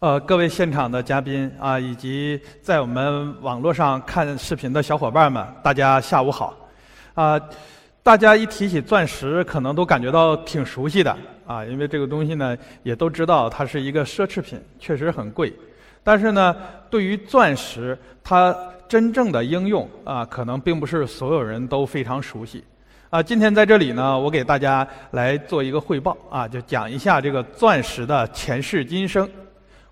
呃，各位现场的嘉宾啊，以及在我们网络上看视频的小伙伴们，大家下午好。啊，大家一提起钻石，可能都感觉到挺熟悉的啊，因为这个东西呢，也都知道它是一个奢侈品，确实很贵。但是呢，对于钻石，它真正的应用啊，可能并不是所有人都非常熟悉。啊，今天在这里呢，我给大家来做一个汇报啊，就讲一下这个钻石的前世今生。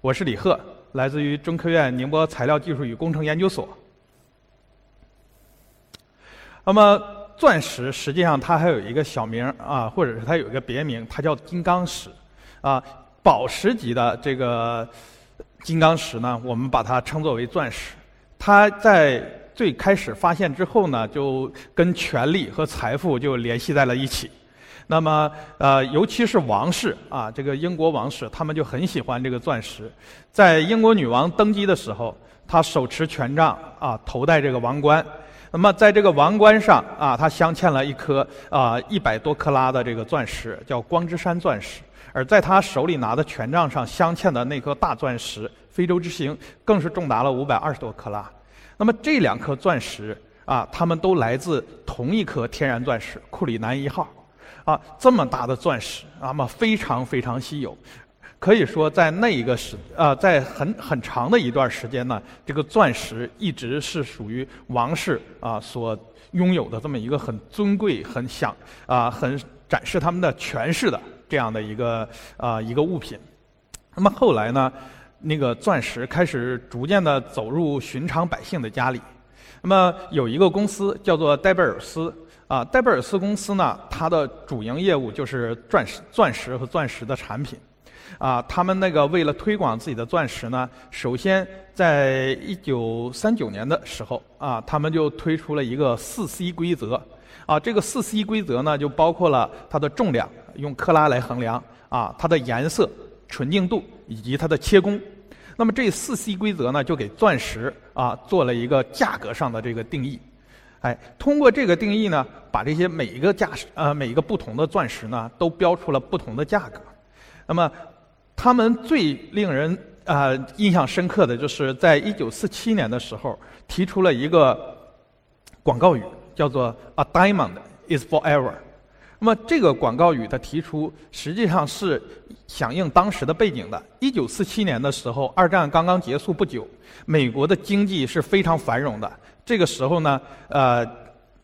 我是李贺，来自于中科院宁波材料技术与工程研究所。那么，钻石实际上它还有一个小名啊，或者是它有一个别名，它叫金刚石。啊，宝石级的这个金刚石呢，我们把它称作为钻石。它在最开始发现之后呢，就跟权力和财富就联系在了一起。那么，呃，尤其是王室啊，这个英国王室，他们就很喜欢这个钻石。在英国女王登基的时候，她手持权杖啊，头戴这个王冠。那么，在这个王冠上啊，她镶嵌了一颗啊一百多克拉的这个钻石，叫光之山钻石。而在她手里拿的权杖上镶嵌的那颗大钻石——非洲之星，更是重达了五百二十多克拉。那么，这两颗钻石啊，它们都来自同一颗天然钻石——库里南一号。啊，这么大的钻石，那么非常非常稀有，可以说在那一个时，呃，在很很长的一段时间呢，这个钻石一直是属于王室啊所拥有的这么一个很尊贵、很享啊、很展示他们的权势的这样的一个啊一个物品。那么后来呢，那个钻石开始逐渐的走入寻常百姓的家里。那么有一个公司叫做戴贝尔斯。啊，戴贝尔斯公司呢，它的主营业务就是钻石、钻石和钻石的产品。啊，他们那个为了推广自己的钻石呢，首先在一九三九年的时候，啊，他们就推出了一个四 C 规则。啊，这个四 C 规则呢，就包括了它的重量，用克拉来衡量；啊，它的颜色、纯净度以及它的切工。那么这四 C 规则呢，就给钻石啊做了一个价格上的这个定义。哎，通过这个定义呢，把这些每一个价呃每一个不同的钻石呢，都标出了不同的价格。那么，他们最令人啊印象深刻的就是在一九四七年的时候提出了一个广告语，叫做 “A diamond is forever”。那么这个广告语的提出，实际上是响应当时的背景的。一九四七年的时候，二战刚刚结束不久，美国的经济是非常繁荣的。这个时候呢，呃，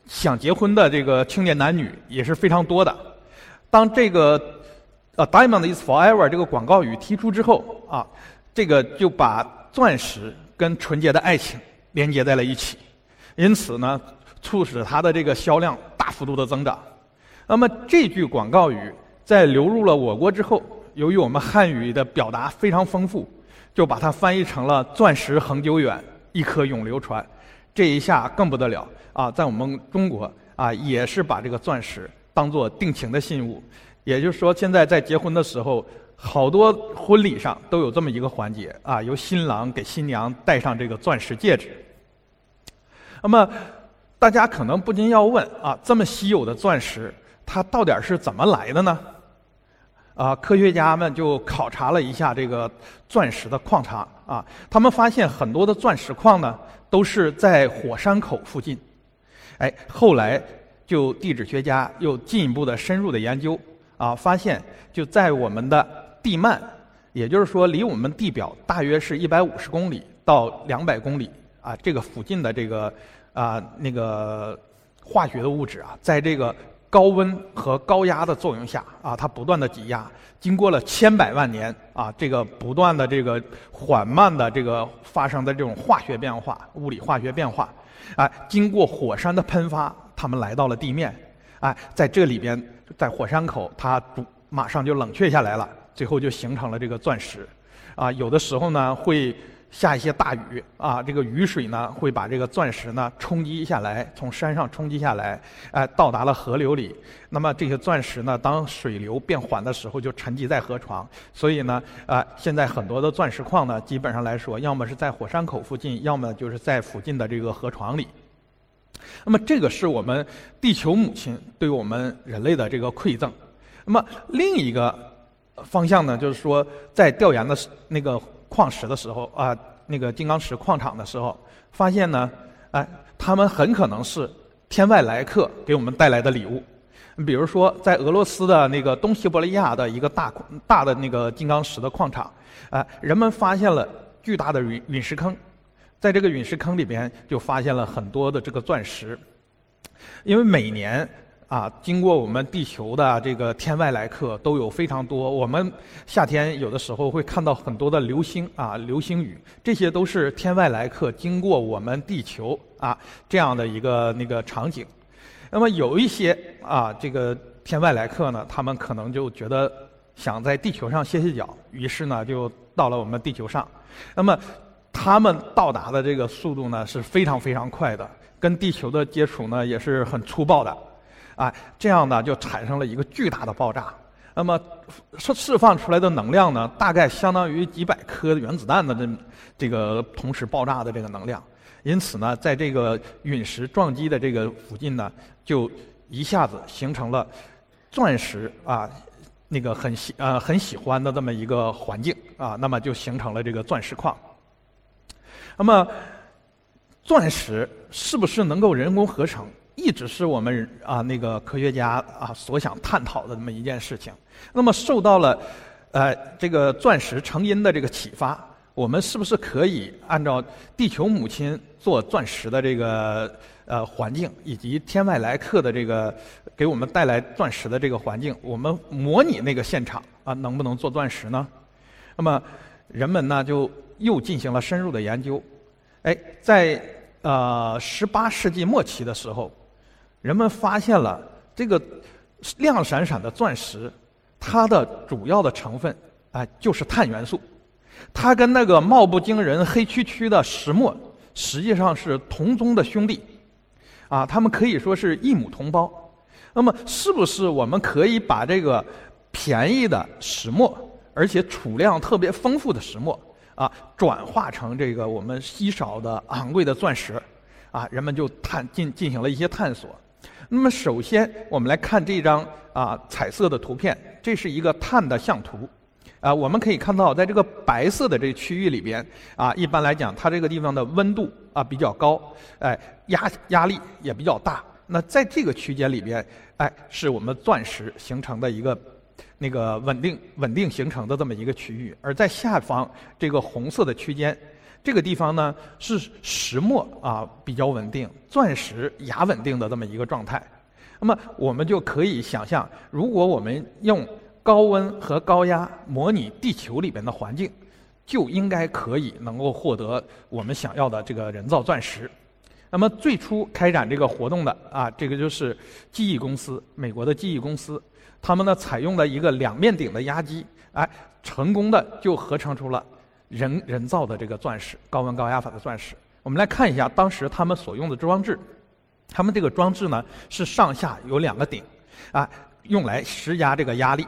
想结婚的这个青年男女也是非常多的。当这个呃 “Diamond is forever” 这个广告语提出之后啊，这个就把钻石跟纯洁的爱情连接在了一起，因此呢，促使它的这个销量大幅度的增长。那么这句广告语在流入了我国之后，由于我们汉语的表达非常丰富，就把它翻译成了“钻石恒久远，一颗永流传”。这一下更不得了啊！在我们中国啊，也是把这个钻石当做定情的信物。也就是说，现在在结婚的时候，好多婚礼上都有这么一个环节啊，由新郎给新娘戴上这个钻石戒指。那么，大家可能不禁要问啊，这么稀有的钻石，它到底是怎么来的呢？啊，科学家们就考察了一下这个钻石的矿场啊，他们发现很多的钻石矿呢都是在火山口附近。哎，后来就地质学家又进一步的深入的研究啊，发现就在我们的地幔，也就是说离我们地表大约是一百五十公里到两百公里啊，这个附近的这个啊那个化学的物质啊，在这个。高温和高压的作用下啊，它不断的挤压，经过了千百万年啊，这个不断的这个缓慢的这个发生的这种化学变化、物理化学变化，啊，经过火山的喷发，它们来到了地面，哎，在这里边，在火山口，它马上就冷却下来了，最后就形成了这个钻石，啊，有的时候呢会下一些大雨啊，这个雨水呢会把这个钻石呢冲击下来，从山上冲击下来，哎，到达了河流里。那么这些钻石呢，当水流变缓的时候，就沉积在河床。所以呢，啊，现在很多的钻石矿呢，基本上来说，要么是在火山口附近，要么就是在附近的这个河床里。那么这个是我们地球母亲对我们人类的这个馈赠。那么另一个方向呢，就是说在调研的那个。矿石的时候啊，那个金刚石矿场的时候，发现呢，哎，他们很可能是天外来客给我们带来的礼物。比如说，在俄罗斯的那个东西伯利亚的一个大大的那个金刚石的矿场，啊，人们发现了巨大的陨陨石坑，在这个陨石坑里边就发现了很多的这个钻石，因为每年。啊，经过我们地球的这个天外来客都有非常多。我们夏天有的时候会看到很多的流星啊，流星雨，这些都是天外来客经过我们地球啊这样的一个那个场景。那么有一些啊，这个天外来客呢，他们可能就觉得想在地球上歇歇脚，于是呢就到了我们地球上。那么他们到达的这个速度呢是非常非常快的，跟地球的接触呢也是很粗暴的。啊，这样呢就产生了一个巨大的爆炸。那么释释放出来的能量呢，大概相当于几百颗原子弹的这这个同时爆炸的这个能量。因此呢，在这个陨石撞击的这个附近呢，就一下子形成了钻石啊那个很喜呃很喜欢的这么一个环境啊，那么就形成了这个钻石矿。那么钻石是不是能够人工合成？一直是我们啊那个科学家啊所想探讨的这么一件事情。那么受到了呃这个钻石成因的这个启发，我们是不是可以按照地球母亲做钻石的这个呃环境，以及天外来客的这个给我们带来钻石的这个环境，我们模拟那个现场啊，能不能做钻石呢？那么人们呢就又进行了深入的研究。哎，在呃十八世纪末期的时候。人们发现了这个亮闪闪的钻石，它的主要的成分啊就是碳元素，它跟那个貌不惊人、黑黢黢的石墨实际上是同宗的兄弟，啊，他们可以说是异母同胞。那么，是不是我们可以把这个便宜的石墨，而且储量特别丰富的石墨啊，转化成这个我们稀少的昂贵的钻石？啊，人们就探进进行了一些探索。那么，首先我们来看这张啊彩色的图片，这是一个碳的相图，啊，我们可以看到，在这个白色的这区域里边，啊，一般来讲，它这个地方的温度啊比较高，哎，压压力也比较大。那在这个区间里边，哎，是我们钻石形成的一个那个稳定稳定形成的这么一个区域，而在下方这个红色的区间。这个地方呢是石墨啊比较稳定，钻石亚稳定的这么一个状态。那么我们就可以想象，如果我们用高温和高压模拟地球里边的环境，就应该可以能够获得我们想要的这个人造钻石。那么最初开展这个活动的啊，这个就是记忆公司，美国的记忆公司，他们呢采用了一个两面顶的压机，哎，成功的就合成出了。人人造的这个钻石，高温高压法的钻石，我们来看一下当时他们所用的装置。他们这个装置呢是上下有两个顶，啊，用来施加这个压力。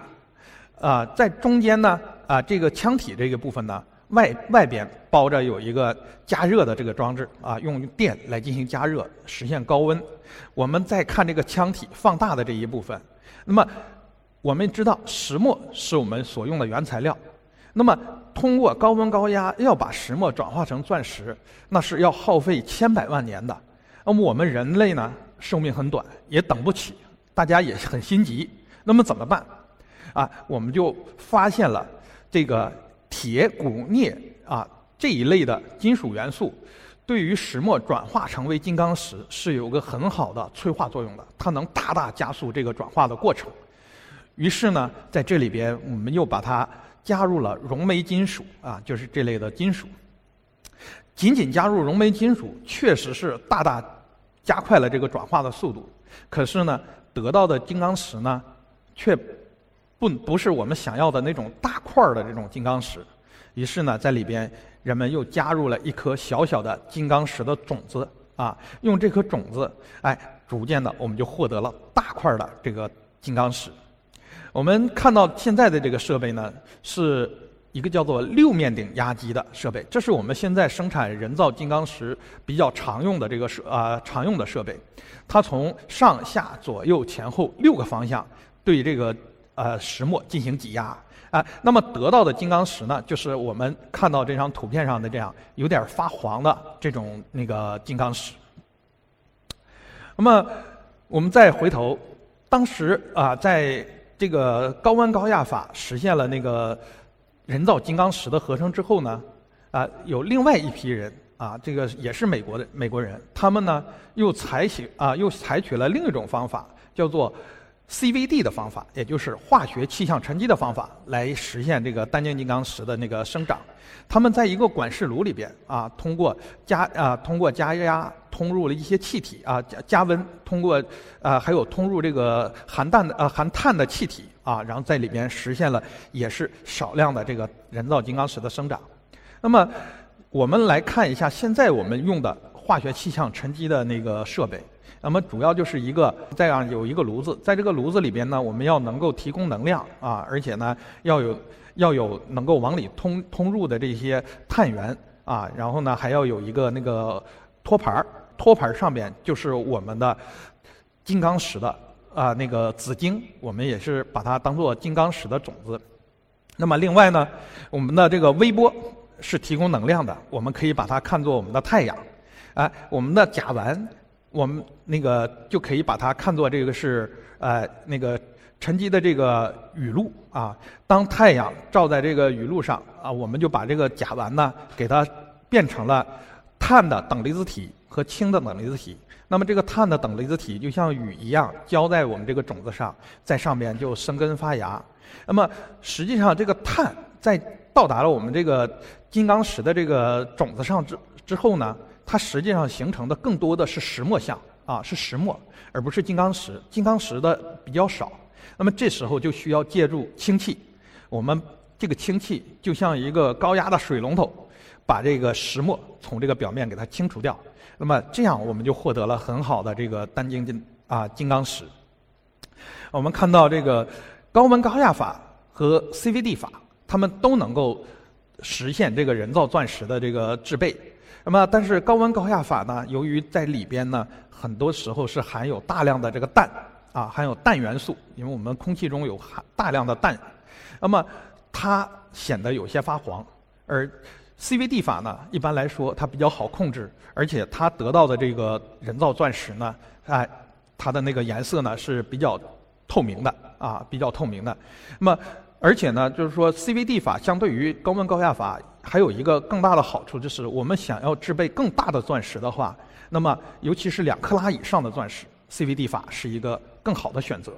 啊，在中间呢，啊，这个腔体这个部分呢，外外边包着有一个加热的这个装置，啊，用电来进行加热，实现高温。我们再看这个腔体放大的这一部分，那么我们知道石墨是我们所用的原材料。那么，通过高温高压要把石墨转化成钻石，那是要耗费千百万年的。那么我们人类呢，寿命很短，也等不起，大家也很心急。那么怎么办？啊，我们就发现了这个铁、钴、镍啊这一类的金属元素，对于石墨转化成为金刚石是有个很好的催化作用的，它能大大加速这个转化的过程。于是呢，在这里边，我们又把它。加入了熔煤金属啊，就是这类的金属。仅仅加入熔煤金属，确实是大大加快了这个转化的速度。可是呢，得到的金刚石呢，却不不是我们想要的那种大块儿的这种金刚石。于是呢，在里边人们又加入了一颗小小的金刚石的种子啊，用这颗种子，哎，逐渐的我们就获得了大块的这个金刚石。我们看到现在的这个设备呢，是一个叫做六面顶压机的设备，这是我们现在生产人造金刚石比较常用的这个设啊常用的设备。它从上下左右前后六个方向对这个呃石墨进行挤压。啊，那么得到的金刚石呢，就是我们看到这张图片上的这样有点发黄的这种那个金刚石。那么我们再回头，当时啊，在这个高温高压法实现了那个人造金刚石的合成之后呢，啊，有另外一批人啊，这个也是美国的美国人，他们呢又采取啊又采取了另一种方法，叫做。CVD 的方法，也就是化学气象沉积的方法，来实现这个单晶金刚石的那个生长。他们在一个管式炉里边啊，通过加啊，通过加压通入了一些气体啊，加加温，通过啊，还有通入这个含氮的呃含碳的气体啊，然后在里边实现了也是少量的这个人造金刚石的生长。那么我们来看一下现在我们用的化学气象沉积的那个设备。那么主要就是一个这样有一个炉子，在这个炉子里边呢，我们要能够提供能量啊，而且呢要有要有能够往里通通入的这些碳源啊，然后呢还要有一个那个托盘儿，托盘上边就是我们的金刚石的啊那个紫晶，我们也是把它当做金刚石的种子。那么另外呢，我们的这个微波是提供能量的，我们可以把它看作我们的太阳。哎，我们的甲烷。我们那个就可以把它看作这个是呃那个沉积的这个雨露啊。当太阳照在这个雨露上啊，我们就把这个甲烷呢给它变成了碳的等离子体和氢的等离子体。那么这个碳的等离子体就像雨一样浇在我们这个种子上，在上面就生根发芽。那么实际上这个碳在到达了我们这个金刚石的这个种子上之之后呢？它实际上形成的更多的是石墨相啊，是石墨，而不是金刚石。金刚石的比较少。那么这时候就需要借助氢气，我们这个氢气就像一个高压的水龙头，把这个石墨从这个表面给它清除掉。那么这样我们就获得了很好的这个单晶金啊金刚石。我们看到这个高温高压法和 CVD 法，它们都能够实现这个人造钻石的这个制备。那么，但是高温高压法呢？由于在里边呢，很多时候是含有大量的这个氮啊，含有氮元素，因为我们空气中有含大量的氮，那么它显得有些发黄。而 CVD 法呢，一般来说它比较好控制，而且它得到的这个人造钻石呢，哎，它的那个颜色呢是比较透明的啊，比较透明的。那么，而且呢，就是说 CVD 法相对于高温高压法。还有一个更大的好处，就是我们想要制备更大的钻石的话，那么尤其是两克拉以上的钻石，CVD 法是一个更好的选择。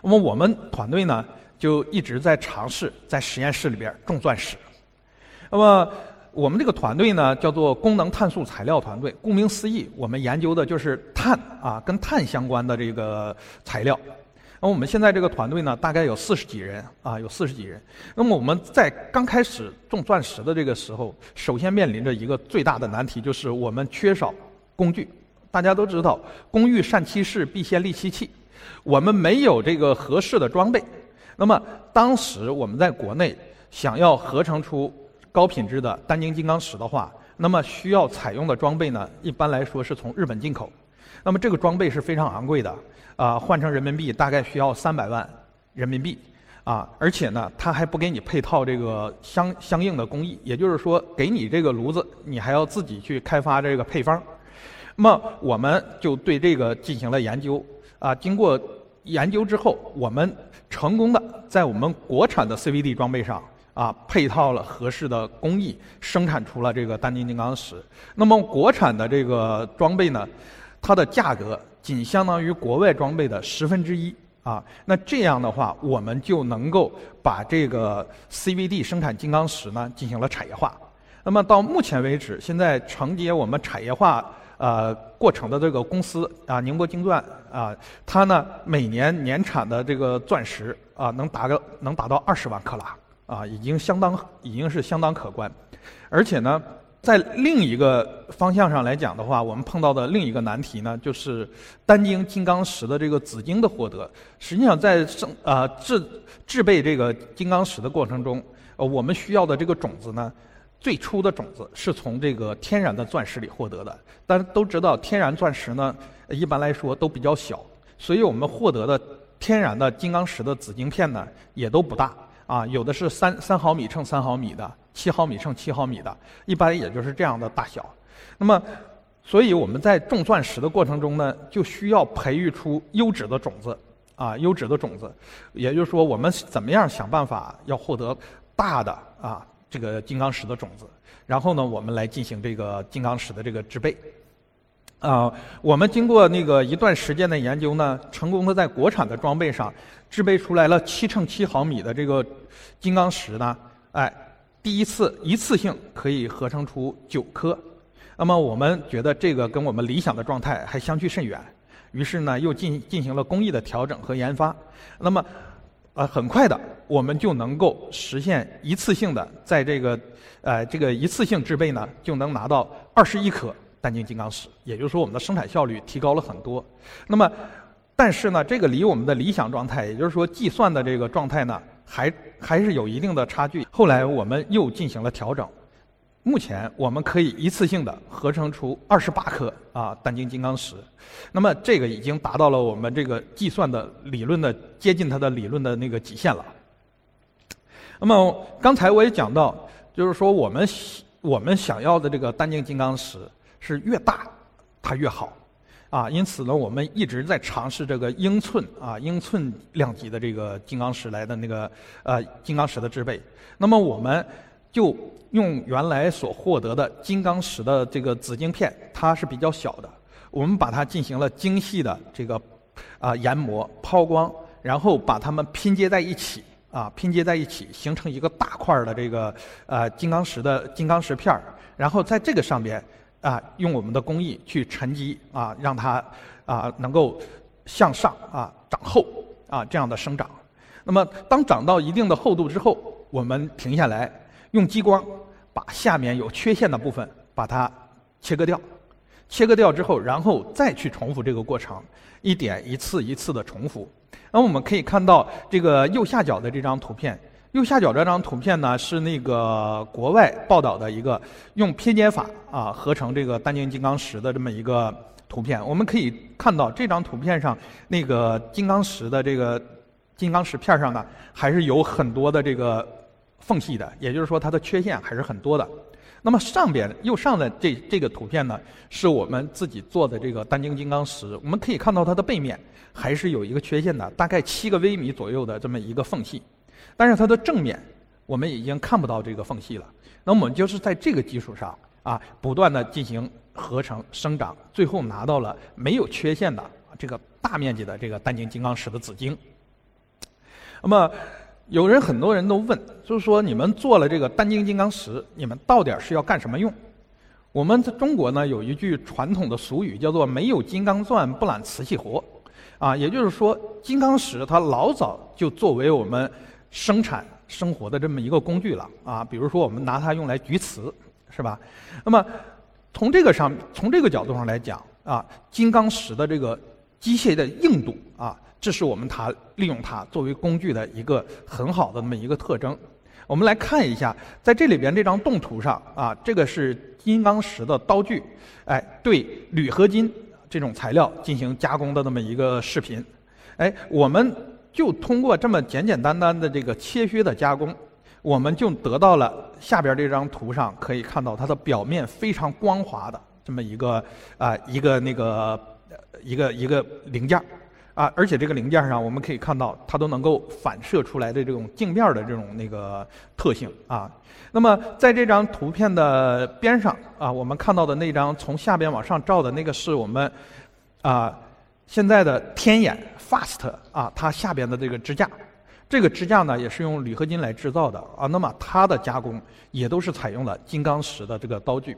那么我们团队呢，就一直在尝试在实验室里边种钻石。那么我们这个团队呢，叫做功能碳素材料团队。顾名思义，我们研究的就是碳啊，跟碳相关的这个材料。那我们现在这个团队呢，大概有四十几人啊，有四十几人。那么我们在刚开始种钻石的这个时候，首先面临着一个最大的难题，就是我们缺少工具。大家都知道，工欲善其事，必先利其器。我们没有这个合适的装备。那么当时我们在国内想要合成出高品质的单晶金刚石的话，那么需要采用的装备呢，一般来说是从日本进口。那么这个装备是非常昂贵的。啊，换成人民币大概需要三百万人民币，啊，而且呢，他还不给你配套这个相相应的工艺，也就是说，给你这个炉子，你还要自己去开发这个配方。那么，我们就对这个进行了研究，啊，经过研究之后，我们成功的在我们国产的 CVD 装备上啊，配套了合适的工艺，生产出了这个单晶金刚石。那么，国产的这个装备呢，它的价格。仅相当于国外装备的十分之一啊！那这样的话，我们就能够把这个 CVD 生产金刚石呢进行了产业化。那么到目前为止，现在承接我们产业化呃过程的这个公司啊，宁波晶钻啊，它呢每年年产的这个钻石啊，能达个能达到二十万克拉啊，已经相当已经是相当可观。而且呢，在另一个方向上来讲的话，我们碰到的另一个难题呢，就是单晶金刚石的这个紫晶的获得。实际上，在生啊制制备这个金刚石的过程中，呃，我们需要的这个种子呢，最初的种子是从这个天然的钻石里获得的。但都知道，天然钻石呢，一般来说都比较小，所以我们获得的天然的金刚石的紫晶片呢，也都不大啊，有的是三三毫米乘三毫米的。七毫米乘七毫米的，一般也就是这样的大小。那么，所以我们在种钻石的过程中呢，就需要培育出优质的种子啊，优质的种子。也就是说，我们怎么样想办法要获得大的啊这个金刚石的种子，然后呢，我们来进行这个金刚石的这个制备。啊，我们经过那个一段时间的研究呢，成功的在国产的装备上制备出来了七乘七毫米的这个金刚石呢，哎。第一次一次性可以合成出九颗，那么我们觉得这个跟我们理想的状态还相去甚远，于是呢又进进行了工艺的调整和研发，那么，呃很快的我们就能够实现一次性的在这个，呃这个一次性制备呢就能拿到二十一颗单晶金刚石，也就是说我们的生产效率提高了很多。那么，但是呢这个离我们的理想状态，也就是说计算的这个状态呢。还还是有一定的差距。后来我们又进行了调整，目前我们可以一次性的合成出二十八颗啊单晶金刚石，那么这个已经达到了我们这个计算的理论的接近它的理论的那个极限了。那么刚才我也讲到，就是说我们我们想要的这个单晶金刚石是越大它越好。啊，因此呢，我们一直在尝试这个英寸啊，英寸量级的这个金刚石来的那个呃金刚石的制备。那么，我们就用原来所获得的金刚石的这个紫晶片，它是比较小的，我们把它进行了精细的这个啊研磨、抛光，然后把它们拼接在一起啊，拼接在一起，形成一个大块的这个呃金刚石的金刚石片儿，然后在这个上边。啊，用我们的工艺去沉积啊，让它啊能够向上啊长厚啊这样的生长。那么，当长到一定的厚度之后，我们停下来，用激光把下面有缺陷的部分把它切割掉。切割掉之后，然后再去重复这个过程，一点一次一次的重复。那我们可以看到这个右下角的这张图片。右下角这张图片呢，是那个国外报道的一个用拼接法啊合成这个单晶金刚石的这么一个图片。我们可以看到这张图片上那个金刚石的这个金刚石片上呢，还是有很多的这个缝隙的，也就是说它的缺陷还是很多的。那么上边右上的这这个图片呢，是我们自己做的这个单晶金刚石，我们可以看到它的背面还是有一个缺陷的，大概七个微米左右的这么一个缝隙。但是它的正面，我们已经看不到这个缝隙了。那我们就是在这个基础上啊，不断的进行合成生长，最后拿到了没有缺陷的这个大面积的这个单晶金刚石的紫晶。那么，有人很多人都问，就是说你们做了这个单晶金刚石，你们到底是要干什么用？我们在中国呢有一句传统的俗语，叫做“没有金刚钻，不揽瓷器活”。啊，也就是说，金刚石它老早就作为我们生产生活的这么一个工具了啊，比如说我们拿它用来锯瓷，是吧？那么从这个上，从这个角度上来讲啊，金刚石的这个机械的硬度啊，这是我们它利用它作为工具的一个很好的那么一个特征。我们来看一下，在这里边这张动图上啊，这个是金刚石的刀具，哎，对铝合金这种材料进行加工的那么一个视频，哎，我们。就通过这么简简单单的这个切削的加工，我们就得到了下边这张图上可以看到它的表面非常光滑的这么一个啊一个那个一个一个零件啊，而且这个零件上我们可以看到它都能够反射出来的这种镜面的这种那个特性啊。那么在这张图片的边上啊，我们看到的那张从下边往上照的那个是我们啊。现在的天眼 Fast 啊，它下边的这个支架，这个支架呢也是用铝合金来制造的啊。那么它的加工也都是采用了金刚石的这个刀具。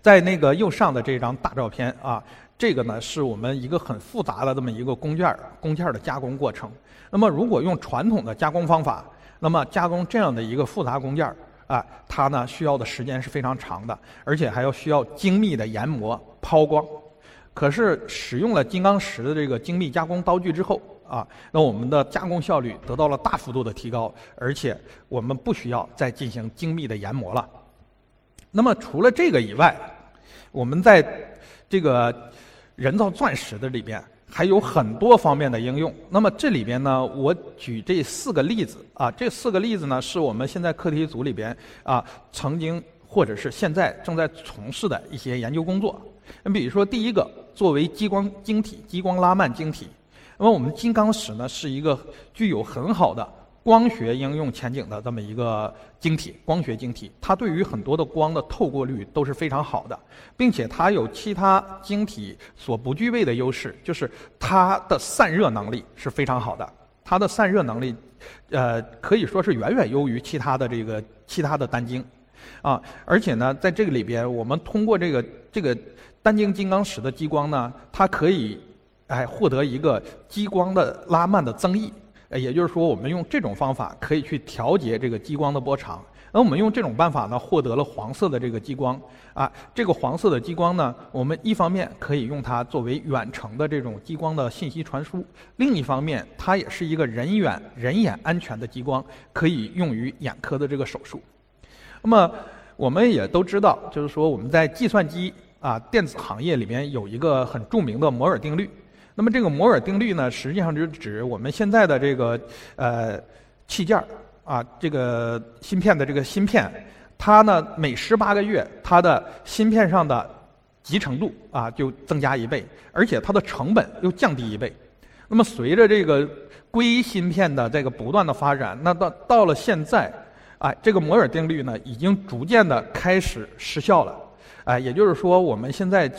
在那个右上的这张大照片啊，这个呢是我们一个很复杂的这么一个工件工件的加工过程。那么如果用传统的加工方法，那么加工这样的一个复杂工件啊，它呢需要的时间是非常长的，而且还要需要精密的研磨、抛光。可是使用了金刚石的这个精密加工刀具之后啊，那我们的加工效率得到了大幅度的提高，而且我们不需要再进行精密的研磨了。那么除了这个以外，我们在这个人造钻石的里边。还有很多方面的应用。那么这里边呢，我举这四个例子啊，这四个例子呢，是我们现在课题组里边啊曾经或者是现在正在从事的一些研究工作。那比如说，第一个，作为激光晶体、激光拉曼晶体，那么我们金刚石呢是一个具有很好的。光学应用前景的这么一个晶体，光学晶体，它对于很多的光的透过率都是非常好的，并且它有其他晶体所不具备的优势，就是它的散热能力是非常好的。它的散热能力，呃，可以说是远远优于其他的这个其他的单晶，啊，而且呢，在这个里边，我们通过这个这个单晶金刚石的激光呢，它可以哎获得一个激光的拉曼的增益。也就是说，我们用这种方法可以去调节这个激光的波长。那我们用这种办法呢，获得了黄色的这个激光。啊，这个黄色的激光呢，我们一方面可以用它作为远程的这种激光的信息传输，另一方面，它也是一个人眼人眼安全的激光，可以用于眼科的这个手术。那么，我们也都知道，就是说我们在计算机啊电子行业里面有一个很著名的摩尔定律。那么这个摩尔定律呢，实际上就是指我们现在的这个呃器件儿啊，这个芯片的这个芯片，它呢每十八个月，它的芯片上的集成度啊就增加一倍，而且它的成本又降低一倍。那么随着这个硅芯片的这个不断的发展，那到到了现在，哎，这个摩尔定律呢已经逐渐的开始失效了。哎，也就是说我们现在。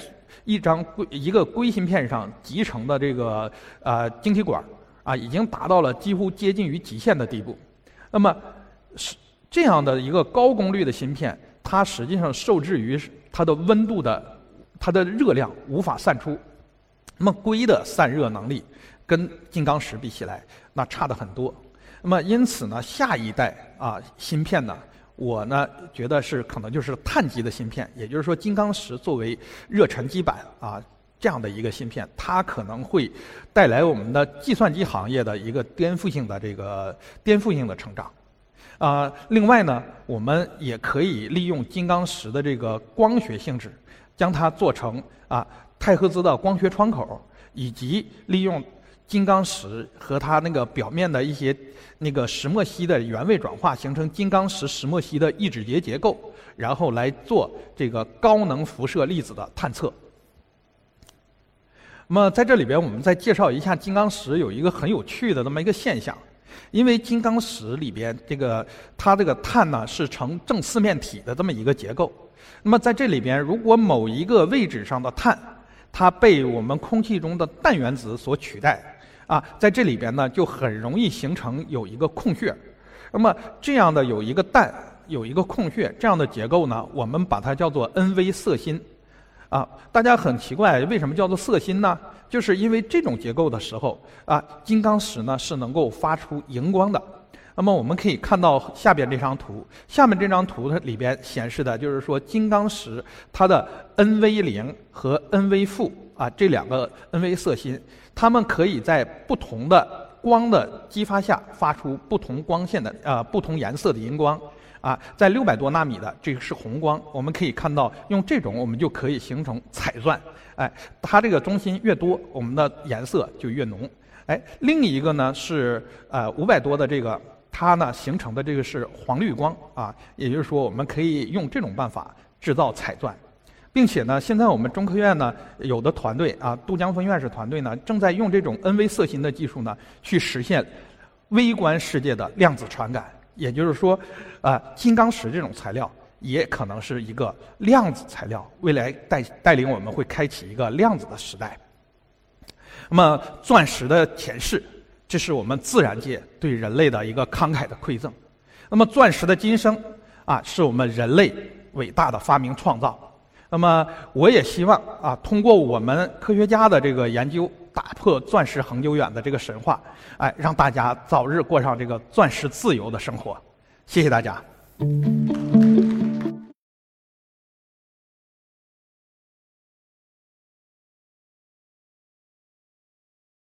一张硅一个硅芯片上集成的这个呃晶体管啊，已经达到了几乎接近于极限的地步。那么是这样的一个高功率的芯片，它实际上受制于它的温度的它的热量无法散出。那么硅的散热能力跟金刚石比起来，那差的很多。那么因此呢，下一代啊芯片呢。我呢觉得是可能就是碳基的芯片，也就是说金刚石作为热沉积板啊这样的一个芯片，它可能会带来我们的计算机行业的一个颠覆性的这个颠覆性的成长。啊，另外呢，我们也可以利用金刚石的这个光学性质，将它做成啊太赫兹的光学窗口，以及利用。金刚石和它那个表面的一些那个石墨烯的原位转化，形成金刚石石墨烯的异质结结构，然后来做这个高能辐射粒子的探测。那么在这里边，我们再介绍一下金刚石有一个很有趣的这么一个现象，因为金刚石里边这个它这个碳呢是呈正四面体的这么一个结构。那么在这里边，如果某一个位置上的碳，它被我们空气中的氮原子所取代。啊，在这里边呢，就很容易形成有一个空穴。那么这样的有一个氮，有一个空穴，这样的结构呢，我们把它叫做 N-V 色心。啊，大家很奇怪，为什么叫做色心呢？就是因为这种结构的时候，啊，金刚石呢是能够发出荧光的。那么我们可以看到下边这张图，下面这张图它里边显示的就是说金刚石它的 N-V 零和 N-V 负啊这两个 N-V 色芯。它们可以在不同的光的激发下发出不同光线的呃不同颜色的荧光啊，在六百多纳米的这个是红光，我们可以看到用这种我们就可以形成彩钻，哎，它这个中心越多，我们的颜色就越浓，哎，另一个呢是呃五百多的这个，它呢形成的这个是黄绿光啊，也就是说我们可以用这种办法制造彩钻。并且呢，现在我们中科院呢有的团队啊，杜江峰院士团队呢正在用这种 N-V 色芯的技术呢，去实现微观世界的量子传感。也就是说，啊，金刚石这种材料也可能是一个量子材料，未来带带领我们会开启一个量子的时代。那么，钻石的前世，这是我们自然界对人类的一个慷慨的馈赠。那么，钻石的今生啊，是我们人类伟大的发明创造。那么，我也希望啊，通过我们科学家的这个研究，打破钻石恒久远的这个神话，哎，让大家早日过上这个钻石自由的生活。谢谢大家。